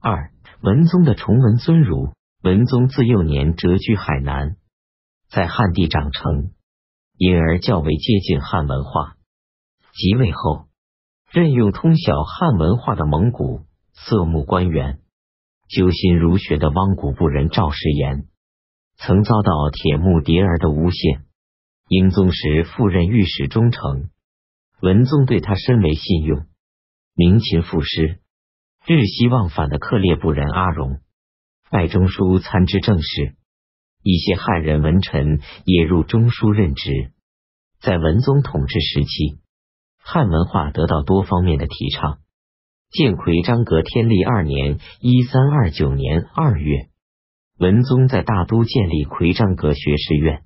二文宗的崇文尊儒。文宗自幼年谪居海南，在汉地长成，因而较为接近汉文化。即位后，任用通晓汉文化的蒙古色目官员，究心儒学的汪古部人赵世炎，曾遭到铁木迭儿的诬陷。英宗时赴任御史中丞，文宗对他深为信用，明勤赋诗，日夕忘返的克烈部人阿荣。拜中书参知政事，一些汉人文臣也入中书任职。在文宗统治时期，汉文化得到多方面的提倡。建奎章阁天历二年（一三二九年）二月，文宗在大都建立奎章阁学士院，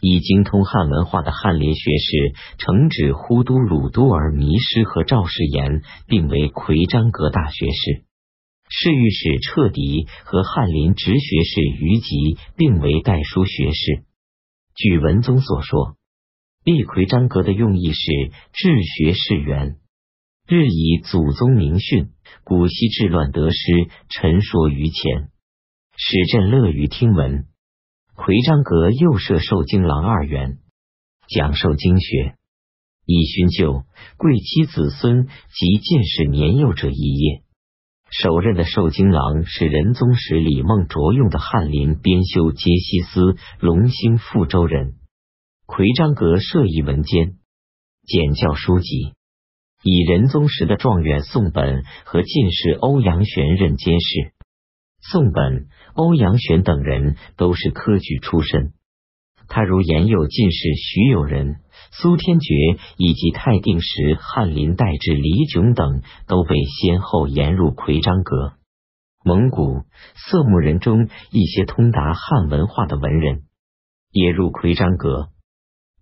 以精通汉文化的翰林学士承旨呼都鲁都尔迷失和赵世炎，并为奎章阁大学士。侍御史彻底和翰林直学士于吉并为代书学士。据文宗所说，立奎章阁的用意是治学士源，日以祖宗名训、古稀治乱得失陈说于前，使朕乐于听闻。奎章阁又设受经郎二员，讲授经学，以勋就贵戚子孙及进士年幼者一业。首任的受经郎是仁宗时李梦卓用的翰林编修杰西斯隆兴富州人，奎章阁设一文监，简教书籍，以仁宗时的状元宋本和进士欧阳玄任监事。宋本、欧阳玄等人都是科举出身。他如沿右进士徐友仁、苏天觉以及太定时翰林代治李炯等，都被先后延入奎章阁。蒙古色目人中一些通达汉文化的文人也入奎章阁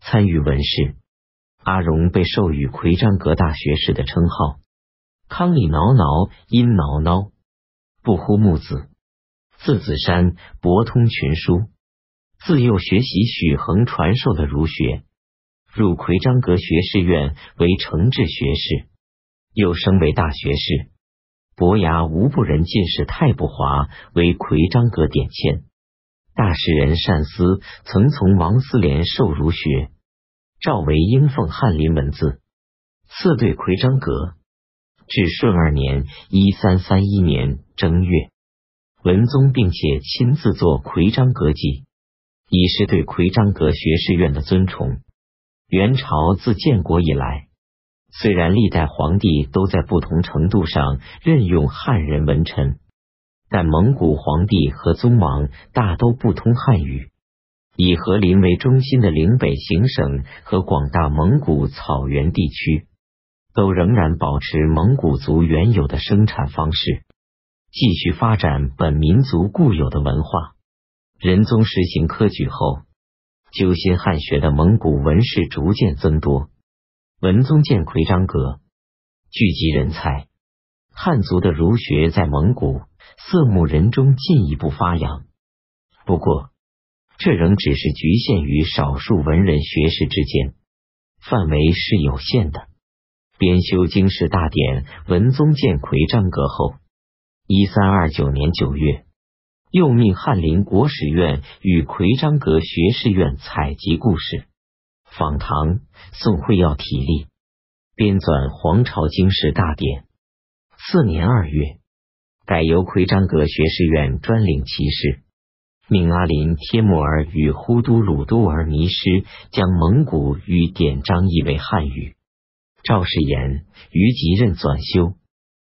参与文事。阿荣被授予奎章阁大学士的称号。康里挠挠因挠挠，不呼木子，字子山，博通群书。自幼学习许衡传授的儒学，入奎章阁学士院为承制学士，又升为大学士。伯牙无不人进士太不华为奎章阁点签。大诗人单思曾从王思廉受儒学，赵为应奉翰林文字，赐对奎章阁。至顺二年（一三三一年）正月，文宗并且亲自作奎章阁记。以示对奎章阁学士院的尊崇。元朝自建国以来，虽然历代皇帝都在不同程度上任用汉人文臣，但蒙古皇帝和宗王大都不通汉语。以和林为中心的岭北行省和广大蒙古草原地区，都仍然保持蒙古族原有的生产方式，继续发展本民族固有的文化。仁宗实行科举后，修心汉学的蒙古文士逐渐增多。文宗建奎章阁，聚集人才，汉族的儒学在蒙古色目人中进一步发扬。不过，这仍只是局限于少数文人学士之间，范围是有限的。编修经世大典，文宗建奎章阁后，一三二九年九月。又命翰林国史院与奎章阁学士院采集故事、访唐、宋会要体例，编纂皇朝经史大典。次年二月，改由奎章阁学士院专领其事，命阿林帖木儿与忽都鲁都儿弥师将蒙古语典章译为汉语。赵世言于即任纂修，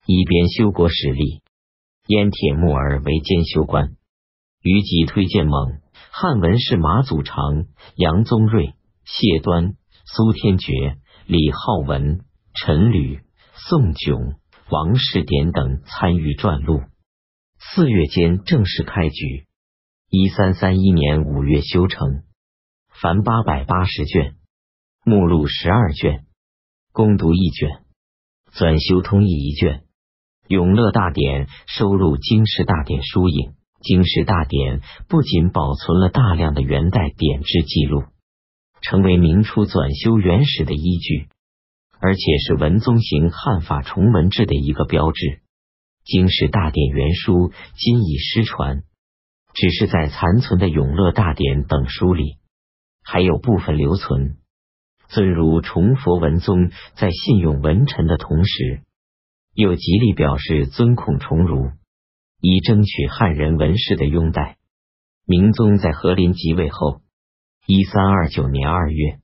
一边修国史例。燕铁木儿为监修官，于己推荐蒙汉文士马祖常、杨宗瑞、谢端、苏天觉、李浩文、陈履、宋炯、王世典等参与撰录。四月间正式开局，一三三一年五月修成，凡八百八十卷，目录十二卷，攻读一卷，纂修通义一卷。永乐大典收录经世大典书影，经世大典不仅保存了大量的元代典制记录，成为明初纂修原始的依据，而且是文宗行汉法崇文制的一个标志。经史大典原书今已失传，只是在残存的《永乐大典》等书里还有部分留存。尊儒崇佛文宗在信用文臣的同时，又极力表示尊孔崇儒，以争取汉人文士的拥戴。明宗在和林即位后，一三二九年二月，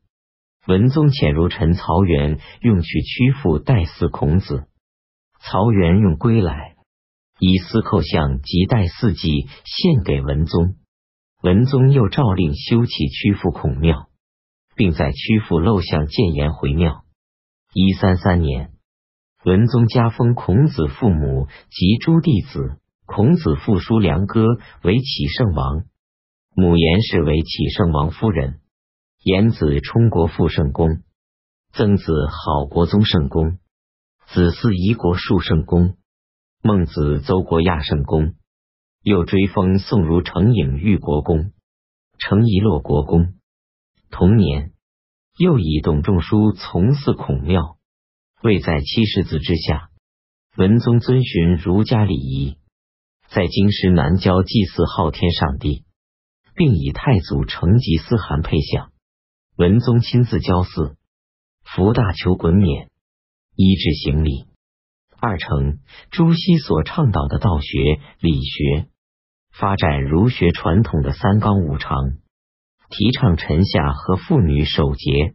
文宗遣儒臣曹元用去曲阜代祀孔子，曹元用归来，以司寇相及代祀祭献给文宗，文宗又诏令修葺曲阜孔庙。并在曲阜陋巷建言回庙。一三三年，文宗加封孔子父母及诸弟子孔子父叔良哥为启圣王，母颜氏为启圣王夫人，颜子充国父圣公，曾子好国宗圣公，子嗣夷国庶圣公，孟子邹国亚圣公，又追封宋如成颖玉国公，成仪洛国公。同年，又以董仲舒从祀孔庙，位在七世子之下。文宗遵循儒家礼仪，在京师南郊祭祀昊天上帝，并以太祖成吉思汗配享。文宗亲自交祀，福大求衮冕，衣制行礼。二成朱熹所倡导的道学、理学，发展儒学传统的三纲五常。提倡臣下和妇女守节，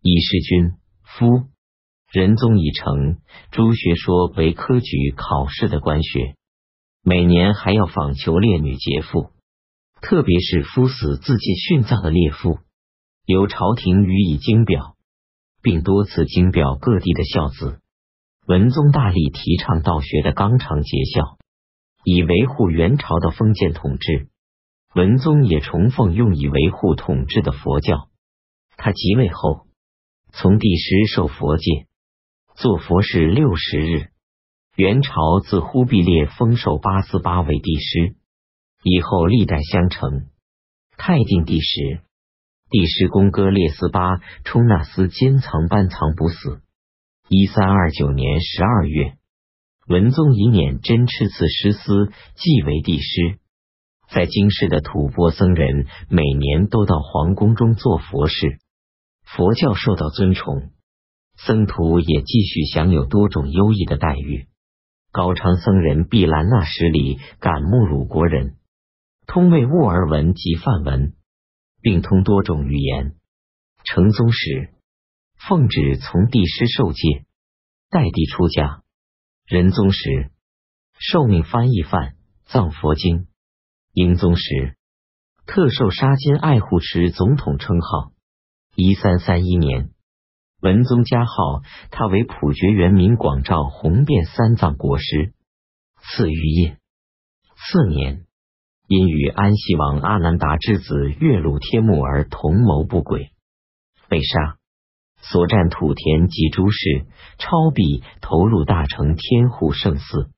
以示君夫。仁宗已成朱学说为科举考试的官学，每年还要访求烈女劫妇，特别是夫死自尽殉葬的烈妇，由朝廷予以经表，并多次经表各地的孝子。文宗大力提倡道学的纲常节孝，以维护元朝的封建统治。文宗也崇奉用以维护统治的佛教。他即位后，从帝师受佛戒，做佛事六十日。元朝自忽必烈封授八思巴为帝师，以后历代相承。太定帝时，帝师公哥列斯巴充那斯坚藏班藏不死。一三二九年十二月，文宗以免真赤赐师司继为帝师。在京师的吐蕃僧人每年都到皇宫中做佛事，佛教受到尊崇，僧徒也继续享有多种优异的待遇。高昌僧人毕兰纳什里感慕鲁国人，通为沃尔文及梵文，并通多种语言。成宗时，奉旨从帝师受戒，代帝出家。仁宗时，受命翻译梵藏佛经。英宗时，特受沙金爱护持总统称号。一三三一年，文宗加号他为普觉元明广照红遍三藏国师，赐玉印。次年，因与安西王阿难达之子月鲁帖木儿同谋不轨，被杀。所占土田及诸事，超币投入大成天护圣寺。